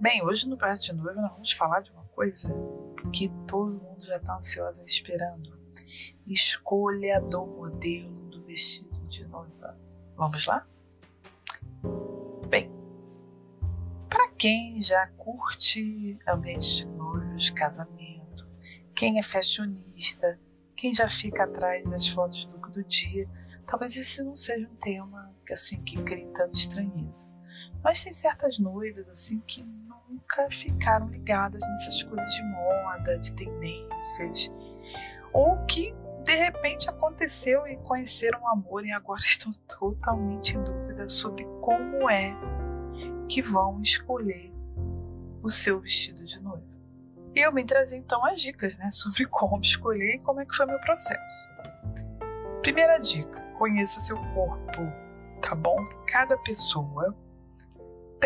Bem, hoje no Prato de Noiva nós vamos falar de uma coisa que todo mundo já está ansioso esperando. Escolha do modelo do vestido de noiva. Vamos lá? Bem, para quem já curte ambientes de noivos, casamento, quem é fashionista, quem já fica atrás das fotos do do dia, talvez esse não seja um tema assim que crie tanta estranheza. Mas tem certas noivas assim que nunca ficaram ligadas nessas coisas de moda, de tendências, ou que de repente aconteceu e conheceram o amor e agora estão totalmente em dúvida sobre como é que vão escolher o seu vestido de noiva. Eu vim trazer então as dicas né, sobre como escolher e como é que foi meu processo. Primeira dica: conheça seu corpo, tá bom? Cada pessoa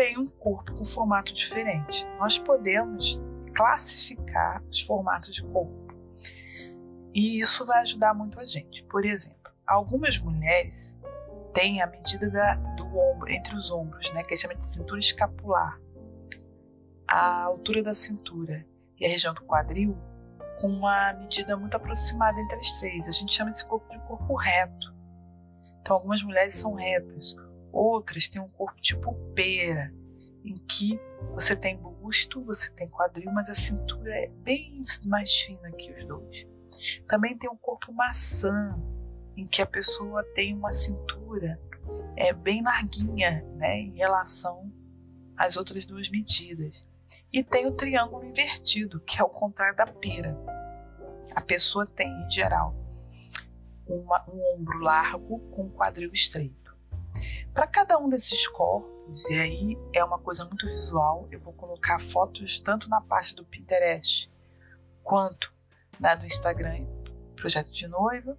tem um corpo com formato diferente. Nós podemos classificar os formatos de corpo. E isso vai ajudar muito a gente. Por exemplo, algumas mulheres têm a medida da, do ombro, entre os ombros, né, que chama de cintura escapular. A altura da cintura e a região do quadril com uma medida muito aproximada entre as três. A gente chama esse corpo de corpo reto. Então, algumas mulheres são retas, Outras têm um corpo tipo pera, em que você tem busto, você tem quadril, mas a cintura é bem mais fina que os dois. Também tem um corpo maçã, em que a pessoa tem uma cintura é bem larguinha, né, em relação às outras duas medidas. E tem o triângulo invertido, que é o contrário da pera. A pessoa tem, em geral, uma, um ombro largo com quadril estreito. Para cada um desses corpos, e aí é uma coisa muito visual, eu vou colocar fotos tanto na parte do Pinterest quanto na do Instagram, projeto de noiva.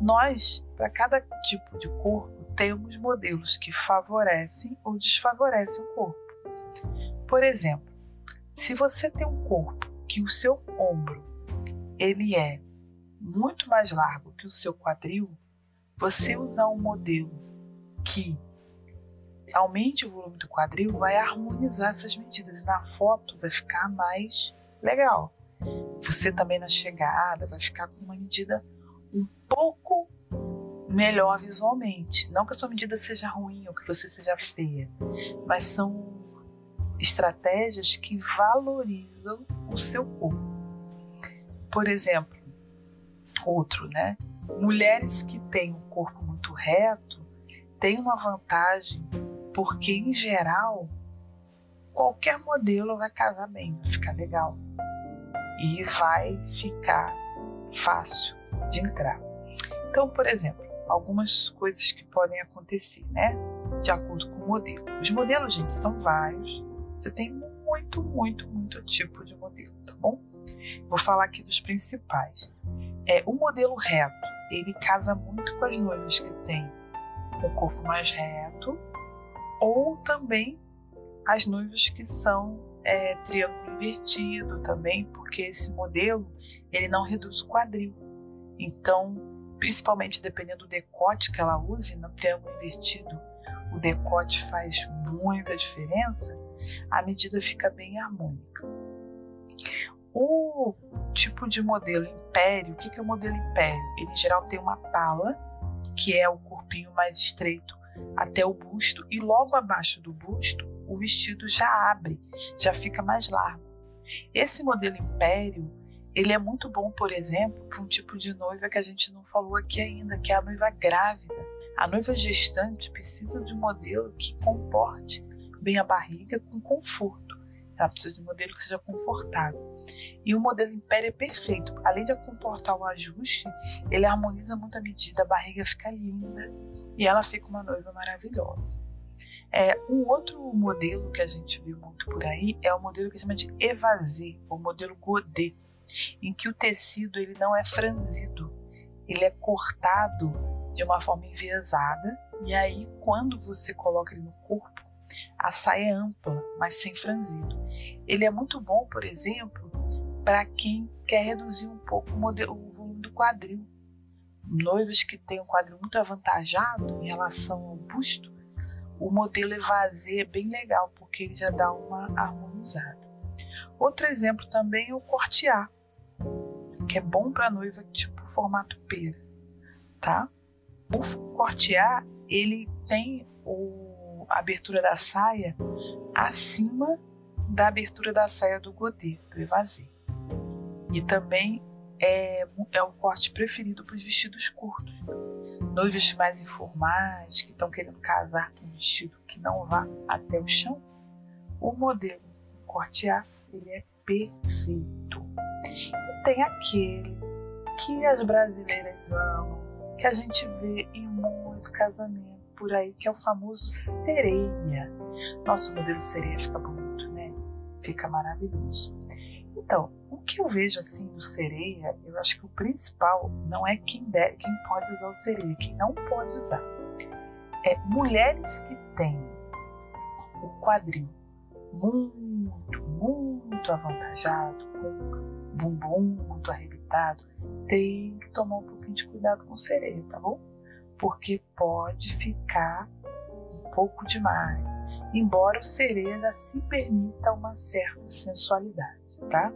Nós, para cada tipo de corpo, temos modelos que favorecem ou desfavorecem o corpo. Por exemplo, se você tem um corpo que o seu ombro ele é muito mais largo que o seu quadril, você usar um modelo que aumente o volume do quadril vai harmonizar essas medidas e na foto vai ficar mais legal. Você também na chegada vai ficar com uma medida um pouco melhor visualmente. Não que a sua medida seja ruim ou que você seja feia, mas são estratégias que valorizam o seu corpo. Por exemplo, outro, né? Mulheres que têm um corpo muito reto tem uma vantagem, porque em geral qualquer modelo vai casar bem, vai ficar legal e vai ficar fácil de entrar. Então, por exemplo, algumas coisas que podem acontecer, né? De acordo com o modelo. Os modelos, gente, são vários. Você tem muito, muito, muito tipo de modelo, tá bom? Vou falar aqui dos principais. É, o modelo reto, ele casa muito com as noivas que têm com o corpo mais reto, ou também as noivas que são é, triângulo invertido também, porque esse modelo ele não reduz o quadril. Então, principalmente dependendo do decote que ela use no triângulo invertido, o decote faz muita diferença, a medida fica bem harmônica. O tipo de modelo império, o que é o modelo império? Ele em geral tem uma pala que é o corpinho mais estreito até o busto, e logo abaixo do busto o vestido já abre, já fica mais largo. Esse modelo império, ele é muito bom, por exemplo, para um tipo de noiva que a gente não falou aqui ainda, que é a noiva grávida. A noiva gestante precisa de um modelo que comporte bem a barriga com conforto. Ela precisa de um modelo que seja confortável. E o modelo Império é perfeito. Além de comportar o ajuste, ele harmoniza muito a medida, a barriga fica linda e ela fica uma noiva maravilhosa. É, um outro modelo que a gente viu muito por aí é o modelo que chama de evasé, o modelo Godet, em que o tecido ele não é franzido, ele é cortado de uma forma enviesada e aí quando você coloca ele no corpo, a saia é ampla, mas sem franzido. Ele é muito bom, por exemplo, para quem quer reduzir um pouco o, modelo, o volume do quadril. Noivas que têm um quadril muito avantajado em relação ao busto, o modelo evasê é bem legal, porque ele já dá uma harmonizada. Outro exemplo também é o cortear, que é bom para noiva tipo formato pera, tá? O cortear, ele tem o, a abertura da saia acima da abertura da saia do godê, do evasê. E também é, é o corte preferido para os vestidos curtos. Noivas mais informais, que estão querendo casar com um vestido que não vá até o chão, o modelo cortear ele é perfeito. E tem aquele que as brasileiras amam, que a gente vê em muito casamento por aí, que é o famoso sereia. Nosso modelo sereia fica bonito, né? Fica maravilhoso. Então, o que eu vejo assim do sereia, eu acho que o principal não é quem, deve, quem pode usar o sereia, quem não pode usar. É mulheres que têm o quadril muito, muito avantajado, com bumbum muito arrebitado, tem que tomar um pouquinho de cuidado com sereia, tá bom? Porque pode ficar um pouco demais, embora o sereia se permita uma certa sensualidade tá?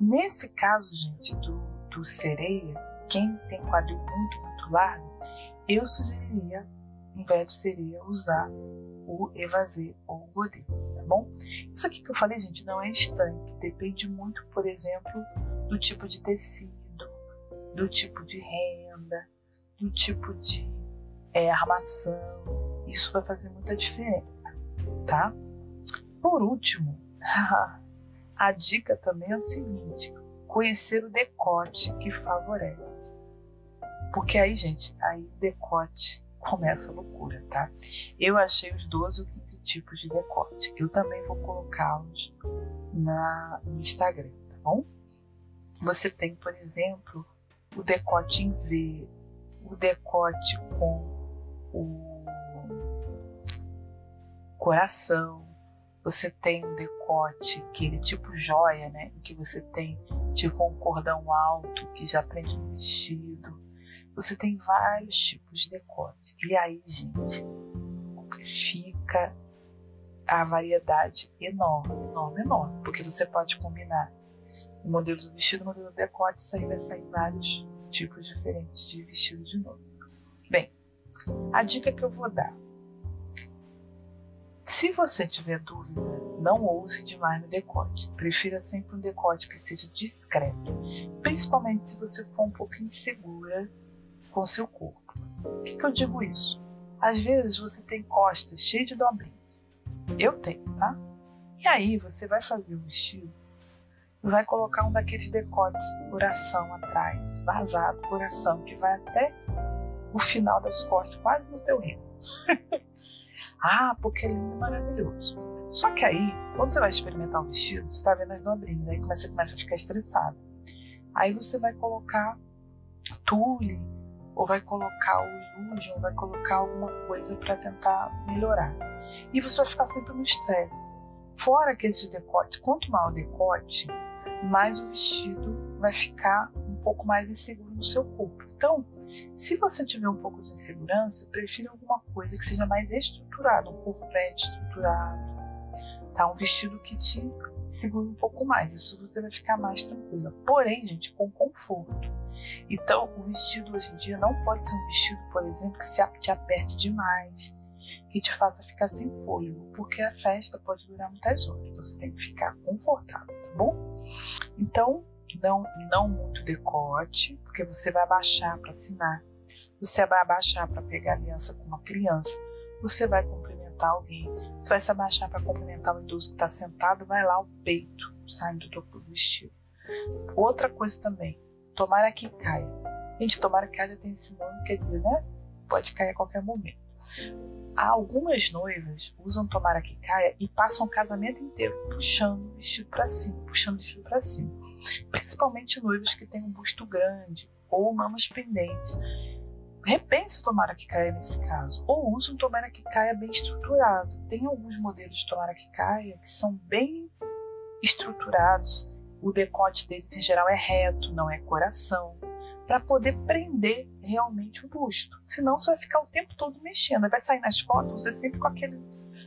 Nesse caso, gente, do, do sereia, quem tem quadril muito, muito largo, eu sugeriria, em vez de sereia, usar o evasê ou o godê, tá bom? Isso aqui que eu falei, gente, não é estanque, depende muito, por exemplo, do tipo de tecido, do tipo de renda, do tipo de é, armação, isso vai fazer muita diferença, tá? Por último, A dica também é o seguinte: conhecer o decote que favorece. Porque aí, gente, aí decote começa a loucura, tá? Eu achei os 12 ou 15 tipos de decote. Eu também vou colocá-los no Instagram, tá bom? Você tem, por exemplo, o decote em V, o decote com o coração, você tem um decote, aquele tipo joia, né? Que você tem tipo um cordão alto que já prende no vestido. Você tem vários tipos de decote. E aí, gente, fica a variedade enorme, enorme, enorme. Porque você pode combinar o modelo do vestido, o modelo do decote, isso aí vai sair vários tipos diferentes de vestido de novo. Bem, a dica que eu vou dar se você tiver dúvida, não ouse demais no decote. Prefira sempre um decote que seja discreto, principalmente se você for um pouco insegura com seu corpo. O que, que eu digo isso? Às vezes você tem costas cheias de dobrinhas. Eu tenho, tá? E aí você vai fazer o vestido vai colocar um daqueles decotes coração atrás, vazado, coração, que vai até o final das costas, quase no seu rim. Ah, porque é lindo maravilhoso. Só que aí, quando você vai experimentar o vestido, você está vendo as dobrinhas, aí você começa a ficar estressado. Aí você vai colocar tule, ou vai colocar o illusion, ou vai colocar alguma coisa para tentar melhorar. E você vai ficar sempre no estresse. Fora que esse decote, quanto maior o decote, mais o vestido vai ficar um pouco mais inseguro no seu corpo. Então, se você tiver um pouco de insegurança, prefira alguma coisa que seja mais estruturada, um corpete estruturado, tá? Um vestido que te segure um pouco mais. Isso você vai ficar mais tranquila. Porém, gente, com conforto. Então, o vestido hoje em dia não pode ser um vestido, por exemplo, que se te aperte demais, que te faça ficar sem fôlego, porque a festa pode durar muitas horas. Então, você tem que ficar confortável, tá bom? Então, não, não muito decote, porque você vai abaixar para assinar, você vai abaixar para pegar aliança com uma criança, você vai cumprimentar alguém, você vai se abaixar para cumprimentar o idoso que está sentado, vai lá o peito saindo do vestido. Outra coisa também, tomara que caia. Gente, tomara que caia já tem esse nome, quer dizer, né? Pode cair a qualquer momento. Algumas noivas usam tomara que caia e passam o casamento inteiro puxando o vestido para cima, puxando o vestido para cima. Principalmente noivas que têm um busto grande ou mamas pendentes. Repense o tomara que caia nesse caso. Ou use um tomara que caia bem estruturado. Tem alguns modelos de tomara que caia que são bem estruturados. O decote deles em geral é reto, não é coração para poder prender realmente o busto. Senão você vai ficar o tempo todo mexendo. Vai sair nas fotos você sempre com aquele,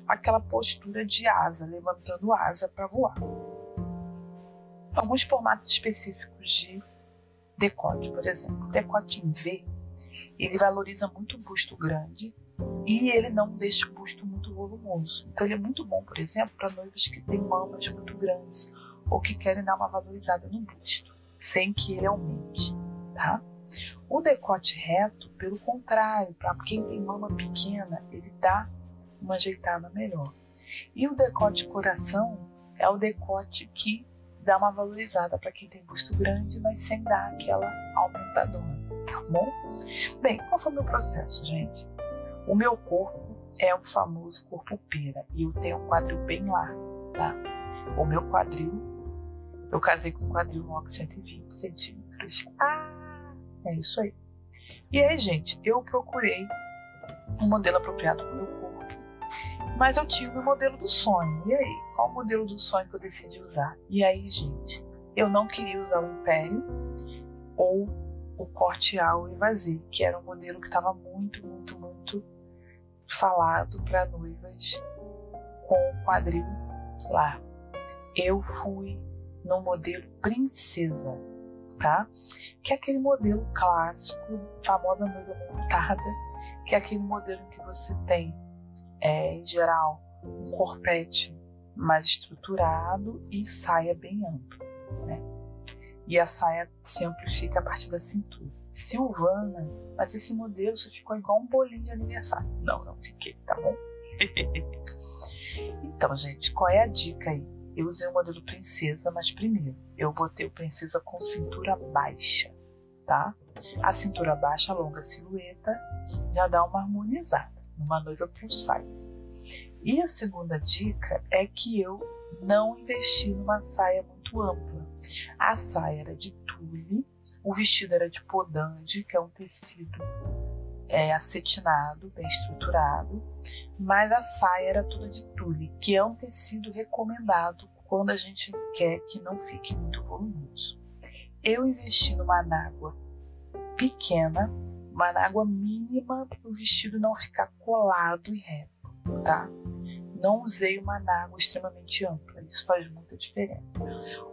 aquela postura de asa, levantando asa para voar. Alguns formatos específicos de decote, por exemplo, decote em V, ele valoriza muito o busto grande e ele não deixa o busto muito volumoso. Então ele é muito bom, por exemplo, para noivas que têm mamas muito grandes ou que querem dar uma valorizada no busto, sem que ele aumente tá? O decote reto, pelo contrário, para quem tem mama pequena, ele dá uma ajeitada melhor. E o decote coração é o decote que dá uma valorizada para quem tem busto grande, mas sem dar aquela aumentadona, tá bom? Bem, qual foi o meu processo, gente? O meu corpo é o famoso corpo pera e eu tenho um quadril bem largo, tá? O meu quadril, eu casei com um quadril longo 120 centímetros. Ah! É isso aí. E aí, gente, eu procurei um modelo apropriado para o meu corpo. Mas eu tive o modelo do sonho. E aí, qual o modelo do sonho que eu decidi usar? E aí, gente, eu não queria usar o Império ou o corte ao evasir, que era um modelo que estava muito, muito, muito falado para noivas com o quadril lá. Eu fui no modelo princesa tá? Que é aquele modelo clássico, famosa noiva montada, que é aquele modelo que você tem, é, em geral, um corpete mais estruturado e saia bem ampla, né? E a saia se amplifica a partir da cintura. Silvana, mas esse modelo você ficou igual um bolinho de aniversário. Não, não fiquei, tá bom? então, gente, qual é a dica aí? Eu usei o modelo princesa, mas primeiro eu botei o princesa com cintura baixa, tá? A cintura baixa, alonga a silhueta, já dá uma harmonizada numa noiva plus size. E a segunda dica é que eu não investi numa saia muito ampla. A saia era de tule, o vestido era de podande, que é um tecido é, acetinado, bem estruturado, mas a saia era toda de tule, que é um tecido recomendado quando a gente quer que não fique muito volumoso. Eu investi numa anágua pequena, uma anágua mínima para o vestido não ficar colado e reto, tá? Não usei uma anágua extremamente ampla, isso faz muita diferença.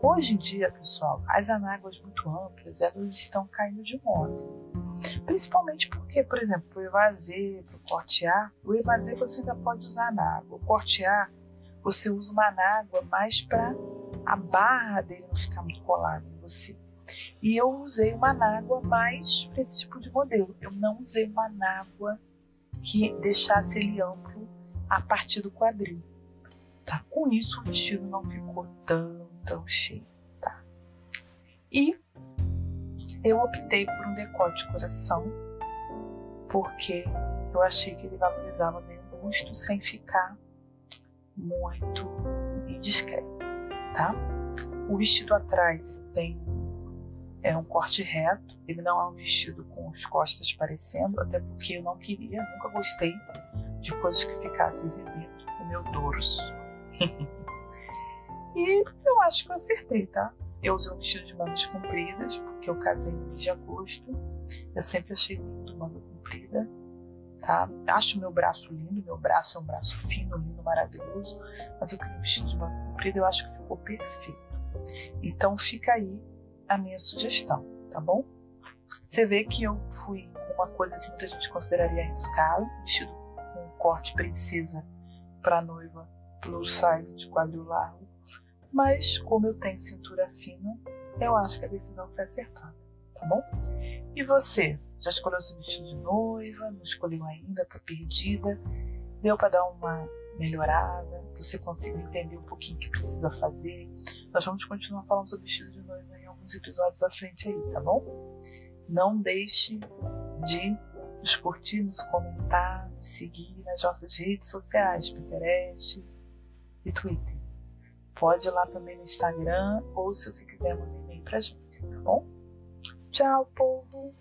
Hoje em dia, pessoal, as anáguas muito amplas, elas estão caindo de moda. Principalmente porque, por exemplo, o evasê, para o corte A, o evasê você ainda pode usar anágua. O corte A, você usa uma anágua mais para a barra dele não ficar muito colada em você. E eu usei uma anágua mais para esse tipo de modelo. Eu não usei uma anágua que deixasse ele amplo a partir do quadril. Tá? Com isso o vestido não ficou tão, tão cheio. Tá? E eu optei por um decote coração, porque eu achei que ele valorizava o busto sem ficar muito indiscreto, tá? O vestido atrás tem é um corte reto, ele não é um vestido com as costas parecendo, até porque eu não queria, nunca gostei de coisas que ficassem exibindo o meu dorso. e eu acho que eu acertei, tá? Eu usei um vestido de mangas compridas, porque eu casei no mês de agosto. Eu sempre achei lindo manga comprida. Tá? Acho meu braço lindo, meu braço é um braço fino, lindo, maravilhoso, mas eu queria um vestido de manga comprida, eu acho que ficou perfeito. Então fica aí a minha sugestão, tá bom? Você vê que eu fui com uma coisa que muita gente consideraria arriscado, vestido com corte princesa para noiva plus size de quadril largo, mas como eu tenho cintura fina, eu acho que a decisão foi acertada, tá bom? E você, já escolheu seu vestido de noiva? Não escolheu ainda? Tá perdida? Deu para dar uma melhorada? Você conseguiu entender um pouquinho o que precisa fazer? Nós vamos continuar falando sobre vestido de noiva em alguns episódios à frente aí, tá bom? Não deixe de nos curtir, nos comentar, nos seguir nas nossas redes sociais, Pinterest e Twitter. Pode ir lá também no Instagram ou se você quiser mandar e-mail pra gente, tá bom? Tchau, povo!